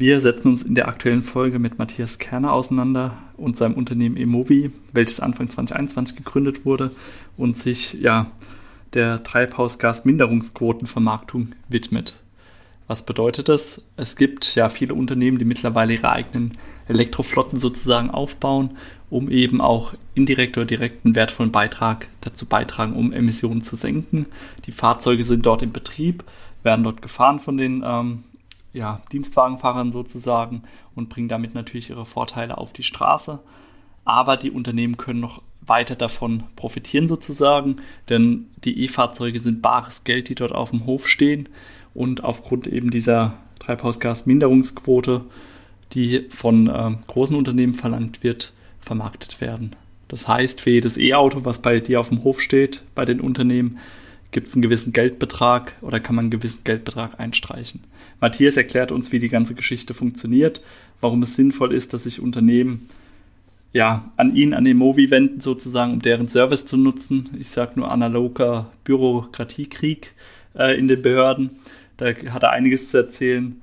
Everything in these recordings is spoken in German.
wir setzen uns in der aktuellen Folge mit Matthias Kerner auseinander und seinem Unternehmen Emovi, welches Anfang 2021 gegründet wurde und sich ja der Treibhausgasminderungsquotenvermarktung widmet. Was bedeutet das? Es gibt ja viele Unternehmen, die mittlerweile ihre eigenen Elektroflotten sozusagen aufbauen, um eben auch indirekt oder direkt einen wertvollen Beitrag dazu beitragen, um Emissionen zu senken. Die Fahrzeuge sind dort im Betrieb, werden dort gefahren von den ähm, ja, Dienstwagenfahrern sozusagen und bringen damit natürlich ihre Vorteile auf die Straße. Aber die Unternehmen können noch weiter davon profitieren sozusagen, denn die E-Fahrzeuge sind bares Geld, die dort auf dem Hof stehen und aufgrund eben dieser Treibhausgasminderungsquote, die von äh, großen Unternehmen verlangt wird, vermarktet werden. Das heißt, für jedes E-Auto, was bei dir auf dem Hof steht, bei den Unternehmen, gibt es einen gewissen Geldbetrag oder kann man einen gewissen Geldbetrag einstreichen. Matthias erklärt uns, wie die ganze Geschichte funktioniert, warum es sinnvoll ist, dass sich Unternehmen ja, an ihn, an den Movi wenden, sozusagen, um deren Service zu nutzen. Ich sage nur analoger Bürokratiekrieg äh, in den Behörden. Da hat er einiges zu erzählen.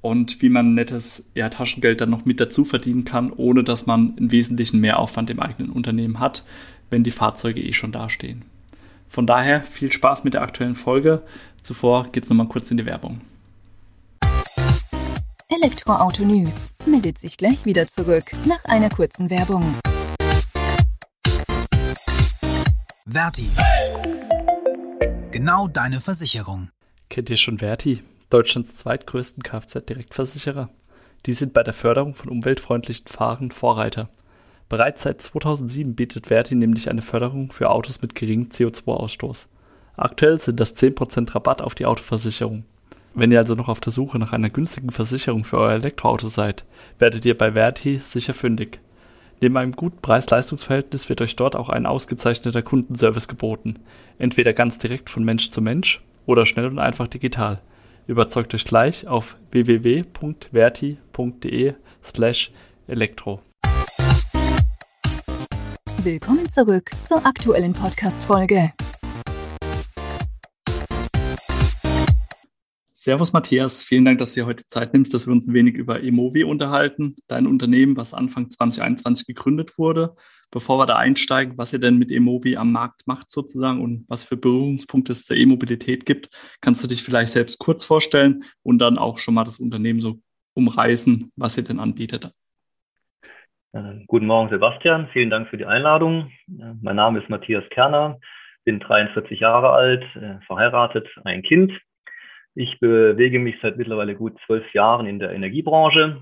Und wie man nettes ja, Taschengeld dann noch mit dazu verdienen kann, ohne dass man einen wesentlichen Mehraufwand im eigenen Unternehmen hat, wenn die Fahrzeuge eh schon dastehen. Von daher viel Spaß mit der aktuellen Folge. Zuvor geht es nochmal kurz in die Werbung. Elektroauto News meldet sich gleich wieder zurück nach einer kurzen Werbung. Verti. Genau deine Versicherung. Kennt ihr schon Verti, Deutschlands zweitgrößten Kfz-Direktversicherer? Die sind bei der Förderung von umweltfreundlichen Fahren Vorreiter. Bereits seit 2007 bietet Verti nämlich eine Förderung für Autos mit geringem CO2-Ausstoß. Aktuell sind das 10% Rabatt auf die Autoversicherung. Wenn ihr also noch auf der Suche nach einer günstigen Versicherung für euer Elektroauto seid, werdet ihr bei Verti sicher fündig. Neben einem guten Preis-Leistungs-Verhältnis wird euch dort auch ein ausgezeichneter Kundenservice geboten. Entweder ganz direkt von Mensch zu Mensch oder schnell und einfach digital. Überzeugt euch gleich auf www.verti.de slash elektro. Willkommen zurück zur aktuellen Podcast-Folge. Servus Matthias, vielen Dank, dass du dir heute Zeit nimmst, dass wir uns ein wenig über Emovi unterhalten, dein Unternehmen, was Anfang 2021 gegründet wurde. Bevor wir da einsteigen, was ihr denn mit Emovi am Markt macht sozusagen und was für Berührungspunkte es zur E-Mobilität gibt, kannst du dich vielleicht selbst kurz vorstellen und dann auch schon mal das Unternehmen so umreißen, was ihr denn anbietet. Äh, guten Morgen, Sebastian. Vielen Dank für die Einladung. Äh, mein Name ist Matthias Kerner, bin 43 Jahre alt, äh, verheiratet, ein Kind ich bewege mich seit mittlerweile gut zwölf Jahren in der Energiebranche,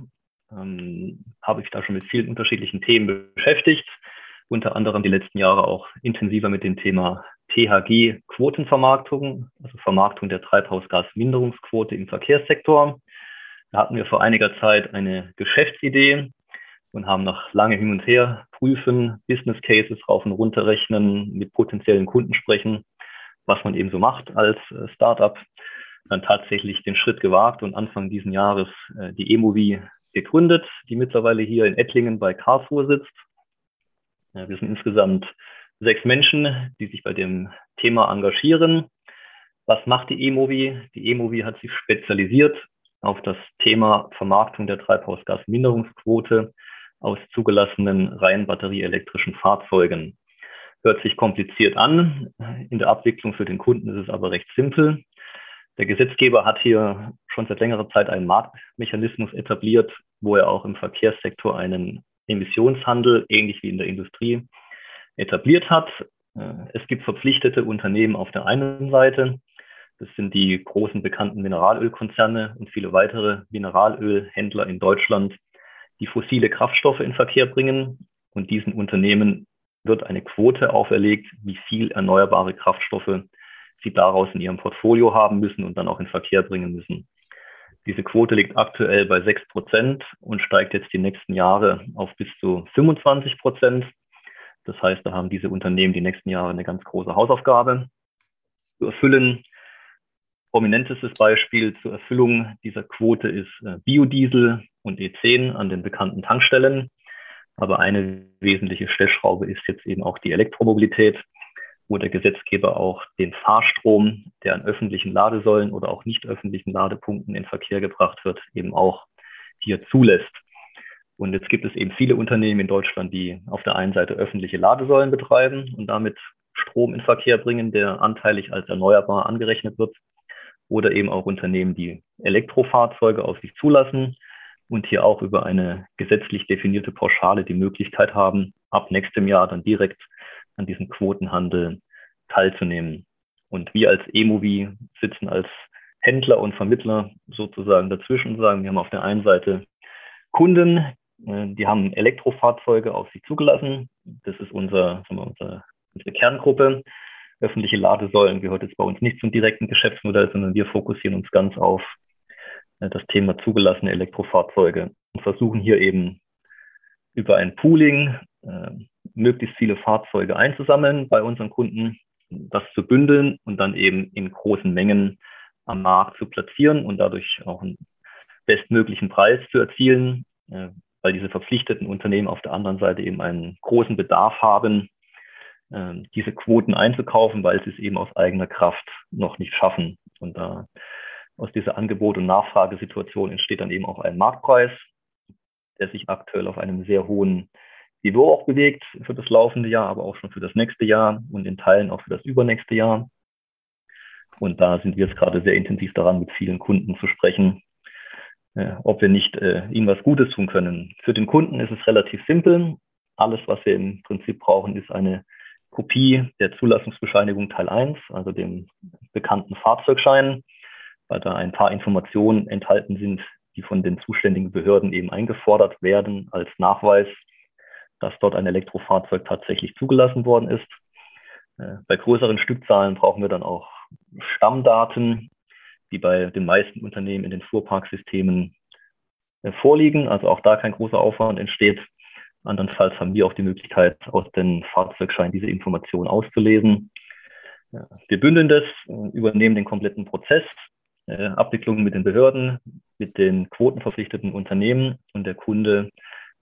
ähm, habe ich da schon mit vielen unterschiedlichen Themen beschäftigt, unter anderem die letzten Jahre auch intensiver mit dem Thema THG Quotenvermarktung, also Vermarktung der Treibhausgasminderungsquote im Verkehrssektor. Da hatten wir vor einiger Zeit eine Geschäftsidee und haben nach lange hin und her prüfen, Business Cases rauf und runter rechnen, mit potenziellen Kunden sprechen, was man eben so macht als äh, Startup dann tatsächlich den Schritt gewagt und Anfang diesen Jahres äh, die Emovi gegründet, die mittlerweile hier in Ettlingen bei Karlsruhe sitzt. Wir sind insgesamt sechs Menschen, die sich bei dem Thema engagieren. Was macht die Emovi? Die Emovi hat sich spezialisiert auf das Thema Vermarktung der Treibhausgasminderungsquote aus zugelassenen rein batterieelektrischen Fahrzeugen. Hört sich kompliziert an. In der Abwicklung für den Kunden ist es aber recht simpel. Der Gesetzgeber hat hier schon seit längerer Zeit einen Marktmechanismus etabliert, wo er auch im Verkehrssektor einen Emissionshandel, ähnlich wie in der Industrie, etabliert hat. Es gibt verpflichtete Unternehmen auf der einen Seite. Das sind die großen bekannten Mineralölkonzerne und viele weitere Mineralölhändler in Deutschland, die fossile Kraftstoffe in Verkehr bringen. Und diesen Unternehmen wird eine Quote auferlegt, wie viel erneuerbare Kraftstoffe sie daraus in ihrem Portfolio haben müssen und dann auch in Verkehr bringen müssen. Diese Quote liegt aktuell bei 6 Prozent und steigt jetzt die nächsten Jahre auf bis zu 25 Prozent. Das heißt, da haben diese Unternehmen die nächsten Jahre eine ganz große Hausaufgabe zu erfüllen. Prominentestes Beispiel zur Erfüllung dieser Quote ist äh, Biodiesel und E10 an den bekannten Tankstellen. Aber eine wesentliche Stellschraube ist jetzt eben auch die Elektromobilität wo der Gesetzgeber auch den Fahrstrom, der an öffentlichen Ladesäulen oder auch nicht öffentlichen Ladepunkten in Verkehr gebracht wird, eben auch hier zulässt. Und jetzt gibt es eben viele Unternehmen in Deutschland, die auf der einen Seite öffentliche Ladesäulen betreiben und damit Strom in Verkehr bringen, der anteilig als erneuerbar angerechnet wird. Oder eben auch Unternehmen, die Elektrofahrzeuge auf sich zulassen und hier auch über eine gesetzlich definierte Pauschale die Möglichkeit haben, ab nächstem Jahr dann direkt an diesem Quotenhandel teilzunehmen. Und wir als E-Movie sitzen als Händler und Vermittler sozusagen dazwischen und sagen, wir haben auf der einen Seite Kunden, äh, die haben Elektrofahrzeuge auf sich zugelassen. Das ist unser, sagen wir, unser, unsere Kerngruppe. Öffentliche Ladesäulen gehört jetzt bei uns nicht zum direkten Geschäftsmodell, sondern wir fokussieren uns ganz auf das Thema zugelassene Elektrofahrzeuge und versuchen hier eben über ein Pooling äh, möglichst viele Fahrzeuge einzusammeln bei unseren Kunden, das zu bündeln und dann eben in großen Mengen am Markt zu platzieren und dadurch auch einen bestmöglichen Preis zu erzielen, äh, weil diese verpflichteten Unternehmen auf der anderen Seite eben einen großen Bedarf haben, äh, diese Quoten einzukaufen, weil sie es eben aus eigener Kraft noch nicht schaffen. Und da aus dieser Angebot- und Nachfragesituation entsteht dann eben auch ein Marktpreis, der sich aktuell auf einem sehr hohen Niveau auch bewegt für das laufende Jahr, aber auch schon für das nächste Jahr und in Teilen auch für das übernächste Jahr. Und da sind wir jetzt gerade sehr intensiv daran, mit vielen Kunden zu sprechen, äh, ob wir nicht äh, ihnen was Gutes tun können. Für den Kunden ist es relativ simpel. Alles, was wir im Prinzip brauchen, ist eine Kopie der Zulassungsbescheinigung Teil 1, also dem bekannten Fahrzeugschein, weil da ein paar Informationen enthalten sind, die von den zuständigen Behörden eben eingefordert werden als Nachweis dass dort ein Elektrofahrzeug tatsächlich zugelassen worden ist. Äh, bei größeren Stückzahlen brauchen wir dann auch Stammdaten, die bei den meisten Unternehmen in den Fuhrparksystemen äh, vorliegen, also auch da kein großer Aufwand entsteht. Andernfalls haben wir auch die Möglichkeit, aus den Fahrzeugscheinen diese Informationen auszulesen. Wir bündeln das, äh, übernehmen den kompletten Prozess, Abwicklungen mit den Behörden, mit den quotenverpflichteten Unternehmen und der Kunde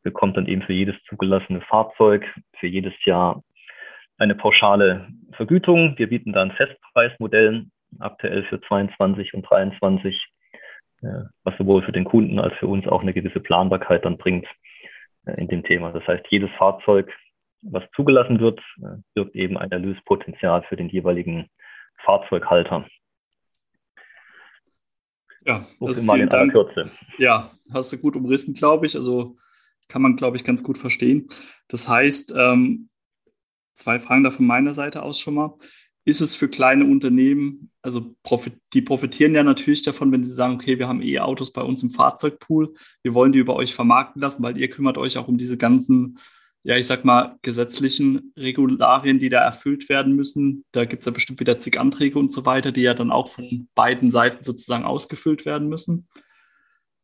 bekommt dann eben für jedes zugelassene Fahrzeug für jedes Jahr eine pauschale Vergütung. Wir bieten da ein Festpreismodell aktuell für 22 und 23, äh, was sowohl für den Kunden als für uns auch eine gewisse Planbarkeit dann bringt äh, in dem Thema. Das heißt, jedes Fahrzeug, was zugelassen wird, äh, birgt eben ein Erlöspotenzial für den jeweiligen Fahrzeughalter. Ja, also mal in aller Kürze. Ja, hast du gut umrissen, glaube ich. Also kann man, glaube ich, ganz gut verstehen. Das heißt, ähm, zwei Fragen da von meiner Seite aus schon mal. Ist es für kleine Unternehmen, also profit, die profitieren ja natürlich davon, wenn sie sagen, okay, wir haben E-Autos bei uns im Fahrzeugpool, wir wollen die über euch vermarkten lassen, weil ihr kümmert euch auch um diese ganzen, ja, ich sag mal, gesetzlichen Regularien, die da erfüllt werden müssen. Da gibt es ja bestimmt wieder zig Anträge und so weiter, die ja dann auch von beiden Seiten sozusagen ausgefüllt werden müssen.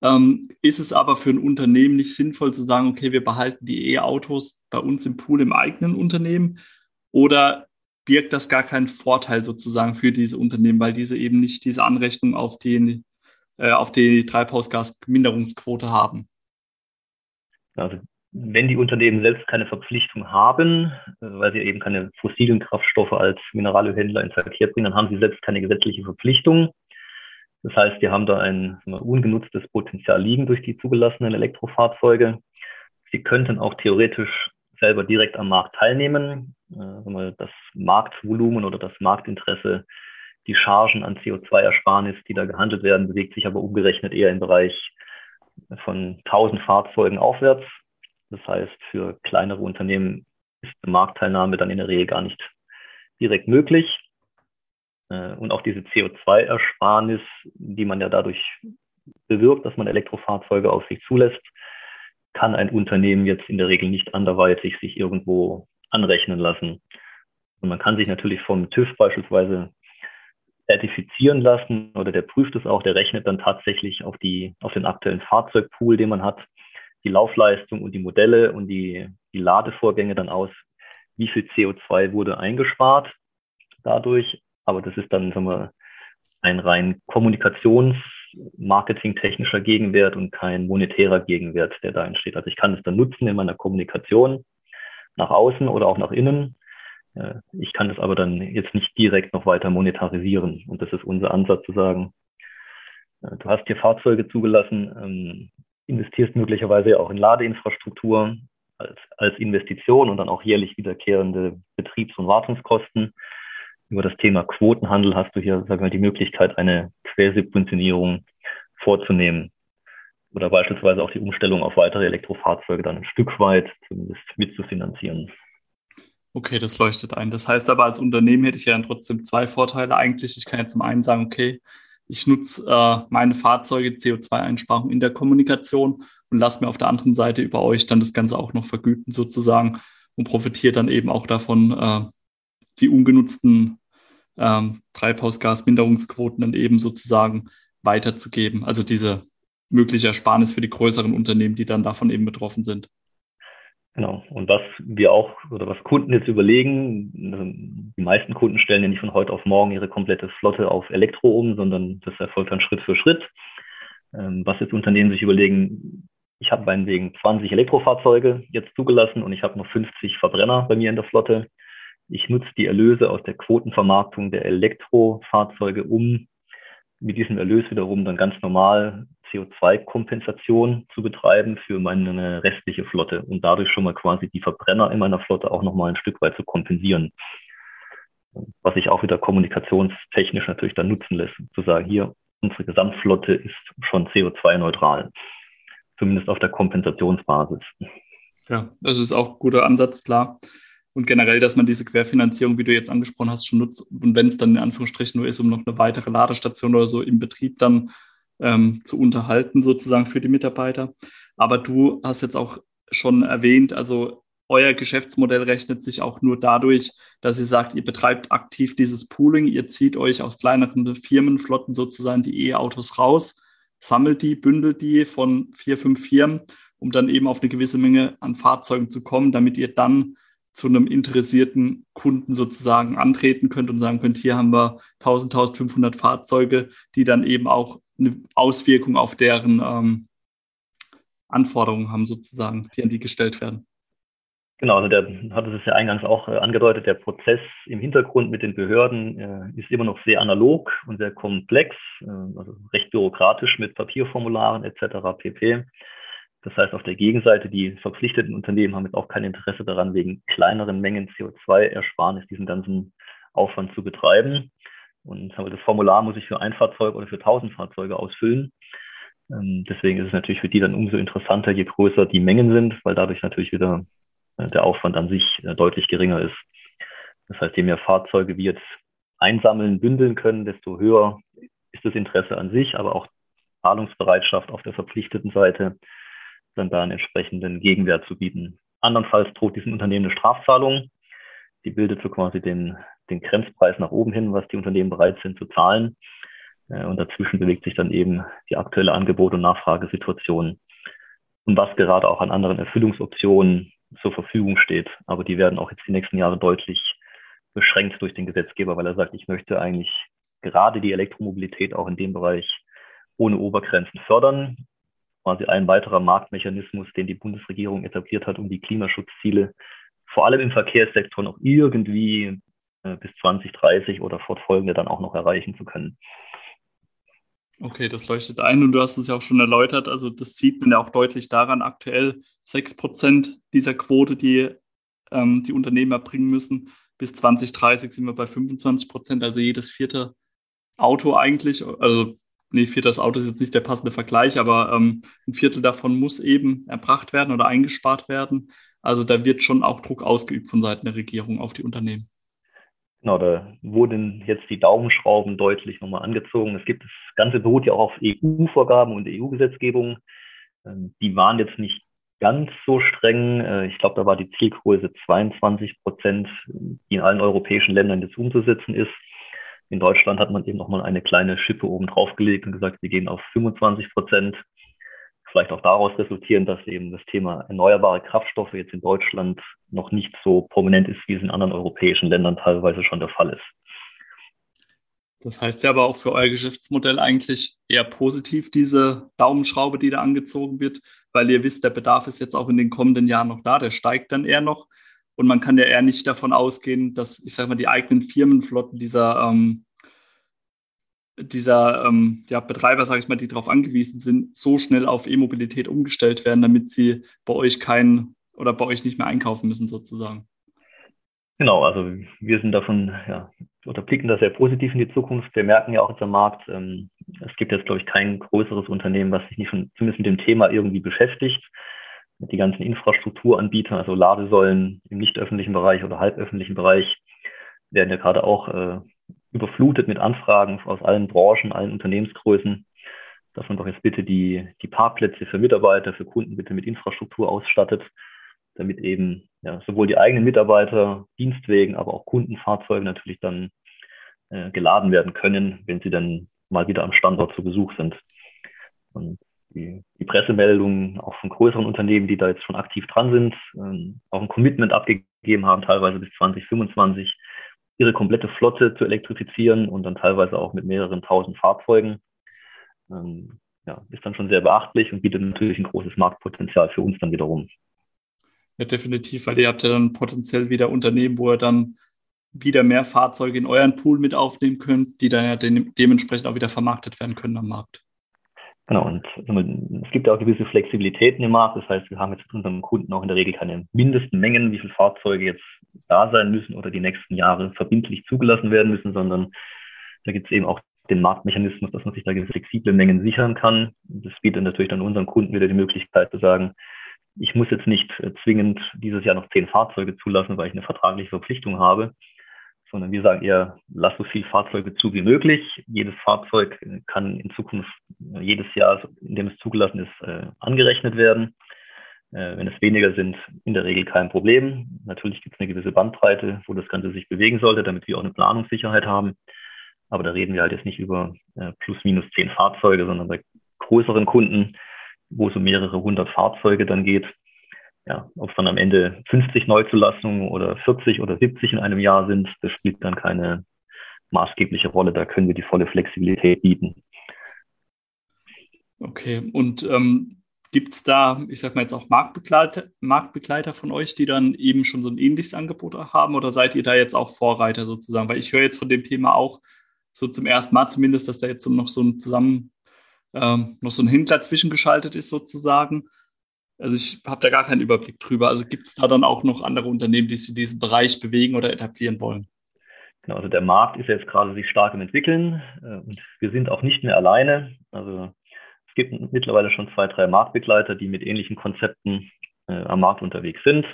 Ähm, ist es aber für ein Unternehmen nicht sinnvoll zu sagen, okay, wir behalten die E-Autos bei uns im Pool im eigenen Unternehmen? Oder birgt das gar keinen Vorteil sozusagen für diese Unternehmen, weil diese eben nicht diese Anrechnung auf die, äh, auf die Treibhausgasminderungsquote haben? Also wenn die Unternehmen selbst keine Verpflichtung haben, äh, weil sie eben keine fossilen Kraftstoffe als Mineralölhändler in Verkehr bringen, dann haben sie selbst keine gesetzliche Verpflichtung. Das heißt, wir haben da ein ungenutztes Potenzial liegen durch die zugelassenen Elektrofahrzeuge. Sie könnten auch theoretisch selber direkt am Markt teilnehmen. Äh, das Marktvolumen oder das Marktinteresse, die Chargen an CO2-Ersparnis, die da gehandelt werden, bewegt sich aber umgerechnet eher im Bereich von 1000 Fahrzeugen aufwärts. Das heißt, für kleinere Unternehmen ist eine Marktteilnahme dann in der Regel gar nicht direkt möglich. Äh, und auch diese CO2-Ersparnis, die man ja dadurch bewirkt, dass man Elektrofahrzeuge auf sich zulässt, kann ein Unternehmen jetzt in der Regel nicht anderweitig sich irgendwo anrechnen lassen. Und man kann sich natürlich vom TÜV beispielsweise zertifizieren lassen oder der prüft es auch, der rechnet dann tatsächlich auf die, auf den aktuellen Fahrzeugpool, den man hat, die Laufleistung und die Modelle und die, die Ladevorgänge dann aus, wie viel CO2 wurde eingespart dadurch. Aber das ist dann, sagen wir, ein rein Kommunikations- marketingtechnischer Gegenwert und kein monetärer Gegenwert, der da entsteht. Also ich kann es dann nutzen in meiner Kommunikation nach außen oder auch nach innen. Äh, ich kann es aber dann jetzt nicht direkt noch weiter monetarisieren. Und das ist unser Ansatz zu sagen, äh, du hast hier Fahrzeuge zugelassen, ähm, investierst möglicherweise auch in Ladeinfrastruktur als, als Investition und dann auch jährlich wiederkehrende Betriebs- und Wartungskosten. Über das Thema Quotenhandel hast du hier, sagen wir, die Möglichkeit, eine Quersubventionierung vorzunehmen oder beispielsweise auch die Umstellung auf weitere Elektrofahrzeuge dann ein Stück weit zumindest mitzufinanzieren. Okay, das leuchtet ein. Das heißt aber, als Unternehmen hätte ich ja dann trotzdem zwei Vorteile eigentlich. Ich kann ja zum einen sagen, okay, ich nutze äh, meine Fahrzeuge CO2-Einsparung in der Kommunikation und lasse mir auf der anderen Seite über euch dann das Ganze auch noch vergüten sozusagen und profitiere dann eben auch davon, äh, die ungenutzten ähm, Treibhausgasminderungsquoten dann eben sozusagen weiterzugeben. Also diese mögliche Ersparnis für die größeren Unternehmen, die dann davon eben betroffen sind. Genau. Und was wir auch oder was Kunden jetzt überlegen, also die meisten Kunden stellen ja nicht von heute auf morgen ihre komplette Flotte auf Elektro um, sondern das erfolgt dann Schritt für Schritt. Ähm, was jetzt Unternehmen sich überlegen, ich habe meinetwegen 20 Elektrofahrzeuge jetzt zugelassen und ich habe noch 50 Verbrenner bei mir in der Flotte. Ich nutze die Erlöse aus der Quotenvermarktung der Elektrofahrzeuge, um mit diesem Erlös wiederum dann ganz normal CO2-Kompensation zu betreiben für meine restliche Flotte und dadurch schon mal quasi die Verbrenner in meiner Flotte auch nochmal ein Stück weit zu kompensieren. Was sich auch wieder kommunikationstechnisch natürlich dann nutzen lässt, zu sagen, hier, unsere Gesamtflotte ist schon CO2-neutral, zumindest auf der Kompensationsbasis. Ja, das ist auch ein guter Ansatz, klar. Und generell, dass man diese Querfinanzierung, wie du jetzt angesprochen hast, schon nutzt. Und wenn es dann in Anführungsstrichen nur ist, um noch eine weitere Ladestation oder so im Betrieb dann ähm, zu unterhalten, sozusagen für die Mitarbeiter. Aber du hast jetzt auch schon erwähnt, also euer Geschäftsmodell rechnet sich auch nur dadurch, dass ihr sagt, ihr betreibt aktiv dieses Pooling, ihr zieht euch aus kleineren Firmenflotten sozusagen die E-Autos raus, sammelt die, bündelt die von vier, fünf Firmen, um dann eben auf eine gewisse Menge an Fahrzeugen zu kommen, damit ihr dann zu einem interessierten Kunden sozusagen antreten könnt und sagen könnt, hier haben wir 1000, 1500 Fahrzeuge, die dann eben auch eine Auswirkung auf deren ähm, Anforderungen haben sozusagen, die an die gestellt werden. Genau, also der hatte es ja eingangs auch äh, angedeutet, der Prozess im Hintergrund mit den Behörden äh, ist immer noch sehr analog und sehr komplex, äh, also recht bürokratisch mit Papierformularen etc. pp. Das heißt, auf der Gegenseite, die verpflichteten Unternehmen haben jetzt auch kein Interesse daran, wegen kleineren Mengen CO2-Ersparnis diesen ganzen Aufwand zu betreiben. Und das Formular muss ich für ein Fahrzeug oder für tausend Fahrzeuge ausfüllen. Ähm, deswegen ist es natürlich für die dann umso interessanter, je größer die Mengen sind, weil dadurch natürlich wieder äh, der Aufwand an sich äh, deutlich geringer ist. Das heißt, je mehr Fahrzeuge wir jetzt einsammeln, bündeln können, desto höher ist das Interesse an sich, aber auch Zahlungsbereitschaft auf der verpflichteten Seite dann da einen entsprechenden Gegenwert zu bieten. Andernfalls droht diesem Unternehmen eine Strafzahlung. Die bildet so quasi den, den Grenzpreis nach oben hin, was die Unternehmen bereit sind zu zahlen. Äh, und dazwischen bewegt sich dann eben die aktuelle Angebot- und Nachfragesituation und was gerade auch an anderen Erfüllungsoptionen zur Verfügung steht. Aber die werden auch jetzt die nächsten Jahre deutlich beschränkt durch den Gesetzgeber, weil er sagt, ich möchte eigentlich gerade die Elektromobilität auch in dem Bereich ohne Obergrenzen fördern quasi ein weiterer Marktmechanismus, den die Bundesregierung etabliert hat, um die Klimaschutzziele vor allem im Verkehrssektor noch irgendwie äh, bis 2030 oder fortfolgende dann auch noch erreichen zu können. Okay, das leuchtet ein und du hast es ja auch schon erläutert. Also das sieht man ja auch deutlich daran, aktuell 6% dieser Quote, die ähm, die Unternehmen erbringen müssen. Bis 2030 sind wir bei 25 Prozent, also jedes vierte Auto eigentlich, also nee, viertes Auto ist jetzt nicht der passende Vergleich, aber ähm, ein Viertel davon muss eben erbracht werden oder eingespart werden. Also da wird schon auch Druck ausgeübt von Seiten der Regierung auf die Unternehmen. Genau, da wurden jetzt die Daumenschrauben deutlich nochmal angezogen. Es gibt das Ganze beruht ja auch auf EU-Vorgaben und EU-Gesetzgebung. Ähm, die waren jetzt nicht ganz so streng. Äh, ich glaube, da war die Zielgröße 22 Prozent, die in allen europäischen Ländern jetzt umzusetzen ist. In Deutschland hat man eben nochmal eine kleine Schippe oben drauf gelegt und gesagt, wir gehen auf 25 Prozent. Vielleicht auch daraus resultieren, dass eben das Thema erneuerbare Kraftstoffe jetzt in Deutschland noch nicht so prominent ist, wie es in anderen europäischen Ländern teilweise schon der Fall ist. Das heißt ja aber auch für euer Geschäftsmodell eigentlich eher positiv, diese Daumenschraube, die da angezogen wird, weil ihr wisst, der Bedarf ist jetzt auch in den kommenden Jahren noch da, der steigt dann eher noch. Und man kann ja eher nicht davon ausgehen, dass, ich sage mal, die eigenen Firmenflotten dieser, ähm, dieser ähm, ja, Betreiber, sage ich mal, die darauf angewiesen sind, so schnell auf E-Mobilität umgestellt werden, damit sie bei euch keinen oder bei euch nicht mehr einkaufen müssen, sozusagen. Genau, also wir sind davon, ja, oder blicken da sehr positiv in die Zukunft. Wir merken ja auch jetzt am Markt, ähm, es gibt jetzt, glaube ich, kein größeres Unternehmen, was sich nicht von, zumindest mit dem Thema irgendwie beschäftigt. Die ganzen Infrastrukturanbieter, also Ladesäulen im nicht öffentlichen Bereich oder halböffentlichen Bereich, werden ja gerade auch äh, überflutet mit Anfragen aus allen Branchen, allen Unternehmensgrößen, dass man doch jetzt bitte die, die Parkplätze für Mitarbeiter, für Kunden bitte mit Infrastruktur ausstattet damit eben ja, sowohl die eigenen Mitarbeiter, Dienstwegen, aber auch Kundenfahrzeuge natürlich dann äh, geladen werden können, wenn sie dann mal wieder am Standort zu Besuch sind. Und die, die Pressemeldungen auch von größeren Unternehmen, die da jetzt schon aktiv dran sind, ähm, auch ein Commitment abgegeben haben, teilweise bis 2025, ihre komplette Flotte zu elektrifizieren und dann teilweise auch mit mehreren tausend Fahrzeugen. Ähm, ja, ist dann schon sehr beachtlich und bietet natürlich ein großes Marktpotenzial für uns dann wiederum. Ja, definitiv, weil ihr habt ja dann potenziell wieder Unternehmen, wo ihr dann wieder mehr Fahrzeuge in euren Pool mit aufnehmen könnt, die dann ja de dementsprechend auch wieder vermarktet werden können am Markt. Genau, und es gibt auch gewisse Flexibilitäten im Markt. Das heißt, wir haben jetzt mit unserem Kunden auch in der Regel keine Mindestmengen, wie viele Fahrzeuge jetzt da sein müssen oder die nächsten Jahre verbindlich zugelassen werden müssen, sondern da gibt es eben auch den Marktmechanismus, dass man sich da gewisse flexible Mengen sichern kann. Das bietet natürlich dann unseren Kunden wieder die Möglichkeit zu sagen, ich muss jetzt nicht äh, zwingend dieses Jahr noch zehn Fahrzeuge zulassen, weil ich eine vertragliche Verpflichtung habe, sondern wir sagen eher, lass so viele Fahrzeuge zu wie möglich. Jedes Fahrzeug äh, kann in Zukunft äh, jedes Jahr, in dem es zugelassen ist, angerechnet werden. Wenn es weniger sind, in der Regel kein Problem. Natürlich gibt es eine gewisse Bandbreite, wo das Ganze sich bewegen sollte, damit wir auch eine Planungssicherheit haben. Aber da reden wir halt jetzt nicht über plus minus zehn Fahrzeuge, sondern bei größeren Kunden wo es um mehrere hundert Fahrzeuge dann geht. Ja, ob es dann am Ende 50 Neuzulassungen oder 40 oder 70 in einem Jahr sind, das spielt dann keine maßgebliche Rolle. Da können wir die volle Flexibilität bieten. Okay, und ähm, gibt es da, ich sag mal jetzt auch Marktbegleiter, Marktbegleiter von euch, die dann eben schon so ein ähnliches Angebot haben oder seid ihr da jetzt auch Vorreiter sozusagen? Weil ich höre jetzt von dem Thema auch so zum ersten Mal zumindest, dass da jetzt noch so ein Zusammen ähm, noch so ein Händler zwischengeschaltet ist sozusagen. Also ich habe da gar keinen Überblick drüber. Also gibt es da dann auch noch andere Unternehmen, die sich in diesem Bereich bewegen oder etablieren wollen? Genau, also der Markt ist jetzt gerade sich stark im Entwickeln äh, und wir sind auch nicht mehr alleine. Also es gibt mittlerweile schon zwei, drei Marktbegleiter, die mit ähnlichen Konzepten äh, am Markt unterwegs sind.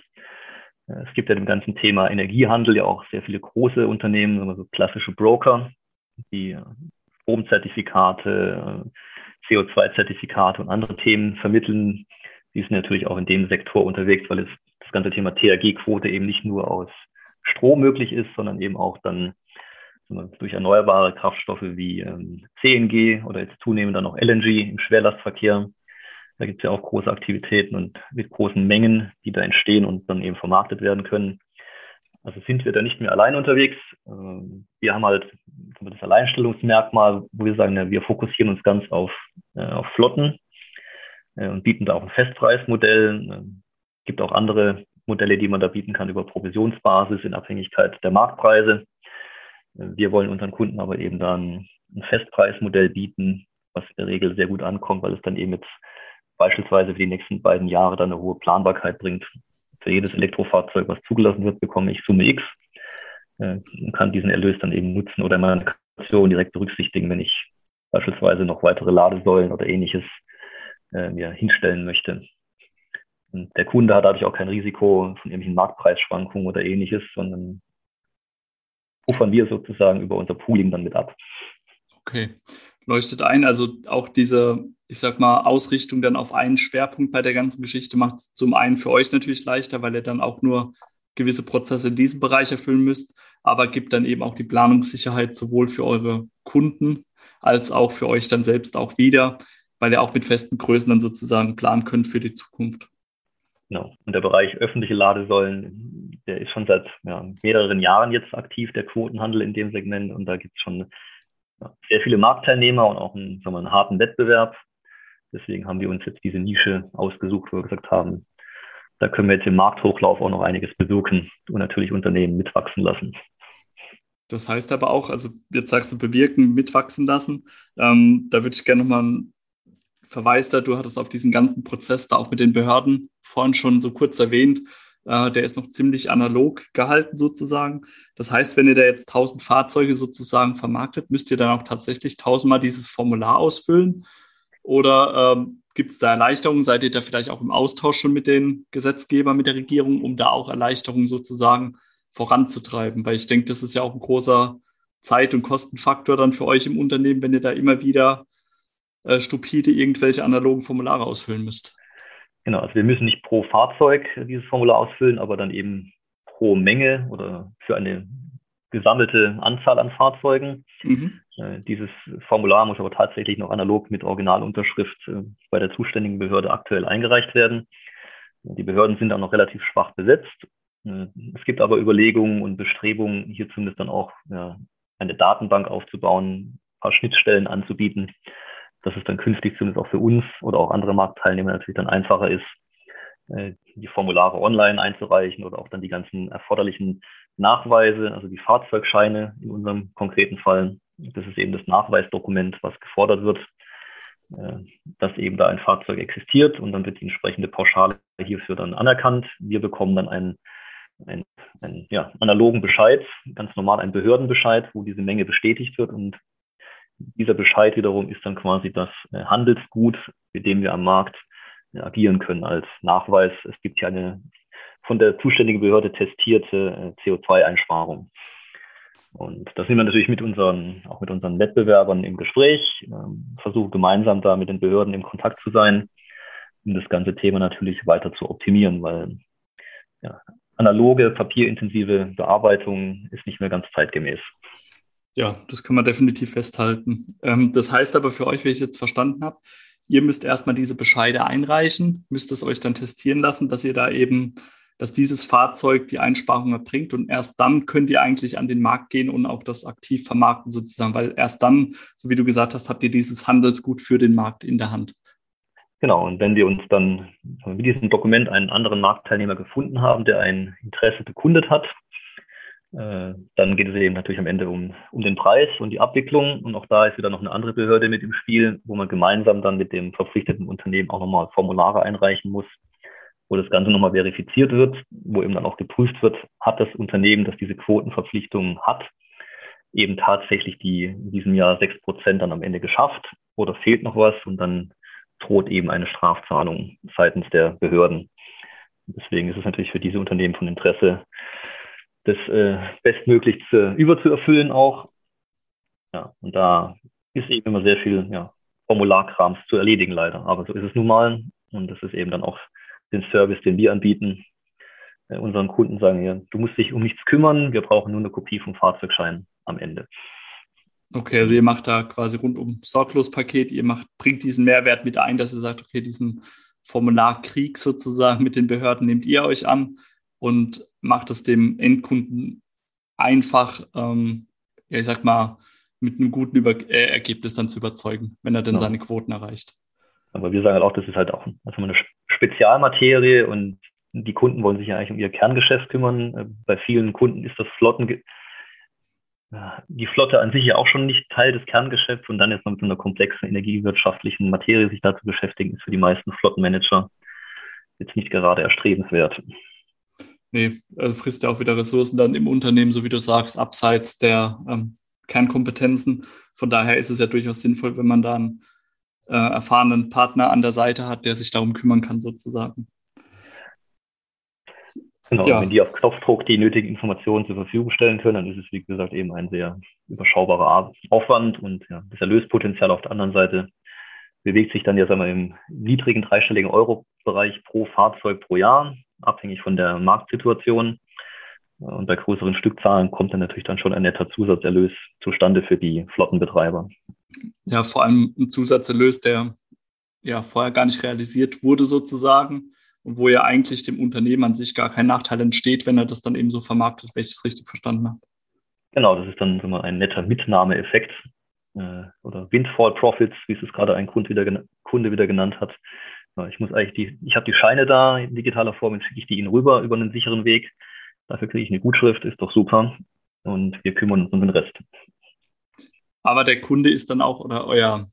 Äh, es gibt ja dem ganzen Thema Energiehandel ja auch sehr viele große Unternehmen, also klassische Broker, die Stromzertifikate, CO2-Zertifikate und andere Themen vermitteln. Die sind natürlich auch in dem Sektor unterwegs, weil es das ganze Thema THG-Quote eben nicht nur aus Strom möglich ist, sondern eben auch dann durch erneuerbare Kraftstoffe wie ähm, CNG oder jetzt zunehmend dann auch LNG im Schwerlastverkehr. Da gibt es ja auch große Aktivitäten und mit großen Mengen, die da entstehen und dann eben vermarktet werden können. Also sind wir da nicht mehr allein unterwegs. Ähm, wir haben halt das Alleinstellungsmerkmal, wo wir sagen, wir fokussieren uns ganz auf, äh, auf Flotten und bieten da auch ein Festpreismodell. Es ähm, gibt auch andere Modelle, die man da bieten kann über Provisionsbasis in Abhängigkeit der Marktpreise. Äh, wir wollen unseren Kunden aber eben dann ein Festpreismodell bieten, was in der Regel sehr gut ankommt, weil es dann eben jetzt beispielsweise für die nächsten beiden Jahre dann eine hohe Planbarkeit bringt für jedes Elektrofahrzeug, was zugelassen wird, bekomme ich Summe X äh, und kann diesen Erlös dann eben nutzen oder meine Kalkulation direkt berücksichtigen, wenn ich beispielsweise noch weitere Ladesäulen oder ähnliches äh, mir hinstellen möchte. Und der Kunde hat dadurch auch kein Risiko von irgendwelchen Marktpreisschwankungen oder ähnliches, sondern puffern wir sozusagen über unser Pooling dann mit ab. Okay, leuchtet ein. Also auch diese ich sag mal, Ausrichtung dann auf einen Schwerpunkt bei der ganzen Geschichte macht es zum einen für euch natürlich leichter, weil ihr dann auch nur gewisse Prozesse in diesem Bereich erfüllen müsst, aber gibt dann eben auch die Planungssicherheit sowohl für eure Kunden als auch für euch dann selbst auch wieder, weil ihr auch mit festen Größen dann sozusagen planen könnt für die Zukunft. Genau. Und der Bereich öffentliche Ladesäulen, der ist schon seit ja, mehreren Jahren jetzt aktiv, der Quotenhandel in dem Segment. Und da gibt es schon ja, sehr viele Marktteilnehmer und auch einen, sagen wir, einen harten Wettbewerb. Deswegen haben wir uns jetzt diese Nische ausgesucht, wo wir gesagt haben, da können wir jetzt im Markthochlauf auch noch einiges bewirken und natürlich Unternehmen mitwachsen lassen. Das heißt aber auch, also jetzt sagst du bewirken, mitwachsen lassen. Ähm, da würde ich gerne nochmal einen Verweis da, du hattest auf diesen ganzen Prozess da auch mit den Behörden vorhin schon so kurz erwähnt. Äh, der ist noch ziemlich analog gehalten sozusagen. Das heißt, wenn ihr da jetzt 1000 Fahrzeuge sozusagen vermarktet, müsst ihr dann auch tatsächlich tausendmal dieses Formular ausfüllen? Oder ähm, gibt es da Erleichterungen? Seid ihr da vielleicht auch im Austausch schon mit den Gesetzgebern, mit der Regierung, um da auch Erleichterungen sozusagen voranzutreiben? Weil ich denke, das ist ja auch ein großer Zeit- und Kostenfaktor dann für euch im Unternehmen, wenn ihr da immer wieder äh, stupide irgendwelche analogen Formulare ausfüllen müsst. Genau, also wir müssen nicht pro Fahrzeug dieses Formular ausfüllen, aber dann eben pro Menge oder für eine gesammelte Anzahl an Fahrzeugen. Mhm. Äh, dieses Formular muss aber tatsächlich noch analog mit Originalunterschrift äh, bei der zuständigen Behörde aktuell eingereicht werden. Die Behörden sind dann noch relativ schwach besetzt. Äh, es gibt aber Überlegungen und Bestrebungen, hier zumindest dann auch eine Datenbank aufzubauen, ein paar Schnittstellen anzubieten, dass es dann künftig zumindest auch für uns oder auch andere Marktteilnehmer natürlich dann einfacher ist, äh, die Formulare online einzureichen oder auch dann die ganzen erforderlichen Nachweise, also die Fahrzeugscheine in unserem konkreten Fall. Das ist eben das Nachweisdokument, was gefordert wird, äh, dass eben da ein Fahrzeug existiert und dann wird die entsprechende Pauschale hierfür dann anerkannt. Wir bekommen dann einen, einen, einen ja, analogen Bescheid, ganz normal einen Behördenbescheid, wo diese Menge bestätigt wird und dieser Bescheid wiederum ist dann quasi das äh, Handelsgut, mit dem wir am Markt äh, agieren können als Nachweis. Es gibt hier eine von der zuständigen Behörde testierte äh, CO2-Einsparung. Und da sind wir natürlich mit unseren, auch mit unseren Wettbewerbern im Gespräch, ähm, versuchen gemeinsam da mit den Behörden im Kontakt zu sein, um das ganze Thema natürlich weiter zu optimieren, weil ja, analoge, papierintensive Bearbeitung ist nicht mehr ganz zeitgemäß. Ja, das kann man definitiv festhalten. Ähm, das heißt aber für euch, wie ich es jetzt verstanden habe, ihr müsst erstmal diese Bescheide einreichen, müsst es euch dann testieren lassen, dass ihr da eben, dass dieses Fahrzeug die Einsparung erbringt und erst dann könnt ihr eigentlich an den Markt gehen und auch das aktiv vermarkten sozusagen, weil erst dann, so wie du gesagt hast, habt ihr dieses Handelsgut für den Markt in der Hand. Genau, und wenn wir uns dann mit diesem Dokument einen anderen Marktteilnehmer gefunden haben, der ein Interesse bekundet hat, dann geht es eben natürlich am Ende um, um den Preis und die Abwicklung. Und auch da ist wieder noch eine andere Behörde mit im Spiel, wo man gemeinsam dann mit dem verpflichteten Unternehmen auch nochmal Formulare einreichen muss, wo das Ganze nochmal verifiziert wird, wo eben dann auch geprüft wird, hat das Unternehmen, das diese Quotenverpflichtung hat, eben tatsächlich die in diesem Jahr sechs Prozent dann am Ende geschafft oder fehlt noch was und dann droht eben eine Strafzahlung seitens der Behörden. Deswegen ist es natürlich für diese Unternehmen von Interesse, das äh, bestmöglich zu, überzuerfüllen auch. Ja, und da ist eben immer sehr viel ja, Formularkrams zu erledigen leider. Aber so ist es nun mal. Und das ist eben dann auch den Service, den wir anbieten. Äh, unseren Kunden sagen ja, du musst dich um nichts kümmern, wir brauchen nur eine Kopie vom Fahrzeugschein am Ende. Okay, also ihr macht da quasi rundum Sorglos-Paket, ihr macht, bringt diesen Mehrwert mit ein, dass ihr sagt, okay, diesen Formularkrieg sozusagen mit den Behörden nehmt ihr euch an und macht es dem Endkunden einfach, ähm, ja, ich sag mal, mit einem guten Über äh, Ergebnis dann zu überzeugen, wenn er dann ja. seine Quoten erreicht. Aber wir sagen halt auch, das ist halt auch also eine Spezialmaterie und die Kunden wollen sich ja eigentlich um ihr Kerngeschäft kümmern. Äh, bei vielen Kunden ist das Flotten, die Flotte an sich ja auch schon nicht Teil des Kerngeschäfts und dann jetzt noch mit so einer komplexen energiewirtschaftlichen Materie sich da zu beschäftigen, ist für die meisten Flottenmanager jetzt nicht gerade erstrebenswert nee, also frisst ja auch wieder Ressourcen dann im Unternehmen, so wie du sagst, abseits der ähm, Kernkompetenzen. Von daher ist es ja durchaus sinnvoll, wenn man da einen äh, erfahrenen Partner an der Seite hat, der sich darum kümmern kann, sozusagen. Genau, ja. wenn die auf Knopfdruck die nötigen Informationen zur Verfügung stellen können, dann ist es, wie gesagt, eben ein sehr überschaubarer Aufwand und ja, das Erlöspotenzial auf der anderen Seite bewegt sich dann ja sagen wir, im niedrigen dreistelligen Euro-Bereich pro Fahrzeug pro Jahr abhängig von der Marktsituation. Und bei größeren Stückzahlen kommt dann natürlich dann schon ein netter Zusatzerlös zustande für die Flottenbetreiber. Ja, vor allem ein Zusatzerlös, der ja vorher gar nicht realisiert wurde sozusagen und wo ja eigentlich dem Unternehmen an sich gar kein Nachteil entsteht, wenn er das dann eben so vermarktet, wenn ich das richtig verstanden habe. Genau, das ist dann mal ein netter Mitnahmeeffekt äh, oder Windfall Profits, wie es es gerade ein Kunde wieder, Kunde wieder genannt hat. Ich muss eigentlich die, ich habe die Scheine da in digitaler Form, jetzt schicke ich die Ihnen rüber über einen sicheren Weg. Dafür kriege ich eine Gutschrift, ist doch super. Und wir kümmern uns um den Rest. Aber der Kunde ist dann auch, oder euer,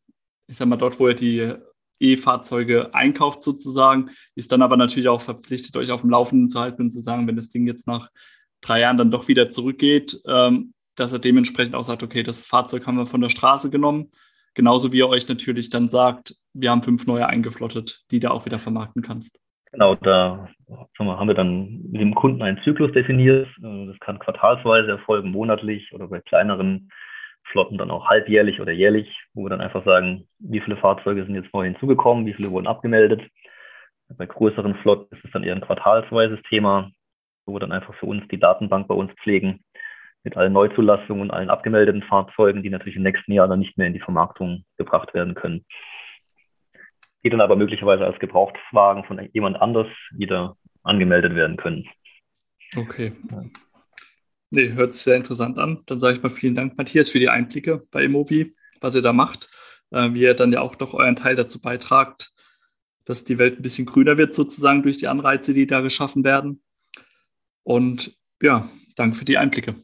ich sag mal, dort, wo er die E-Fahrzeuge einkauft sozusagen, ist dann aber natürlich auch verpflichtet, euch auf dem Laufenden zu halten und zu sagen, wenn das Ding jetzt nach drei Jahren dann doch wieder zurückgeht, ähm, dass er dementsprechend auch sagt, okay, das Fahrzeug haben wir von der Straße genommen. Genauso wie er euch natürlich dann sagt, wir haben fünf neue eingeflottet, die du auch wieder vermarkten kannst. Genau, da haben wir dann mit dem Kunden einen Zyklus definiert. Äh, das kann quartalsweise erfolgen, monatlich oder bei kleineren Flotten dann auch halbjährlich oder jährlich, wo wir dann einfach sagen, wie viele Fahrzeuge sind jetzt neu hinzugekommen, wie viele wurden abgemeldet. Bei größeren Flotten ist es dann eher ein quartalsweises Thema, wo wir dann einfach für uns die Datenbank bei uns pflegen mit allen Neuzulassungen und allen abgemeldeten Fahrzeugen, die natürlich im nächsten Jahr dann nicht mehr in die Vermarktung gebracht werden können. Die dann aber möglicherweise als Gebrauchtwagen von jemand anders wieder angemeldet werden können. Okay. Nee, hört sich sehr interessant an. Dann sage ich mal vielen Dank, Matthias, für die Einblicke bei Immobi, was ihr da macht, äh, wie ihr dann ja auch doch euren Teil dazu beitragt, dass die Welt ein bisschen grüner wird, sozusagen durch die Anreize, die da geschaffen werden. Und ja, danke für die Einblicke.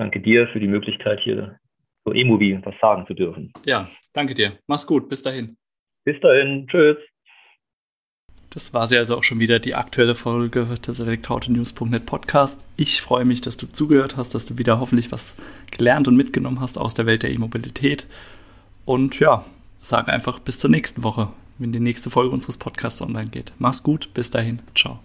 Danke dir für die Möglichkeit, hier zur E-Mobi was sagen zu dürfen. Ja, danke dir. Mach's gut. Bis dahin. Bis dahin. Tschüss. Das war sie also auch schon wieder, die aktuelle Folge des Elektroauto-News.net Podcast. Ich freue mich, dass du zugehört hast, dass du wieder hoffentlich was gelernt und mitgenommen hast aus der Welt der E-Mobilität. Und ja, sage einfach bis zur nächsten Woche, wenn die nächste Folge unseres Podcasts online geht. Mach's gut, bis dahin, ciao.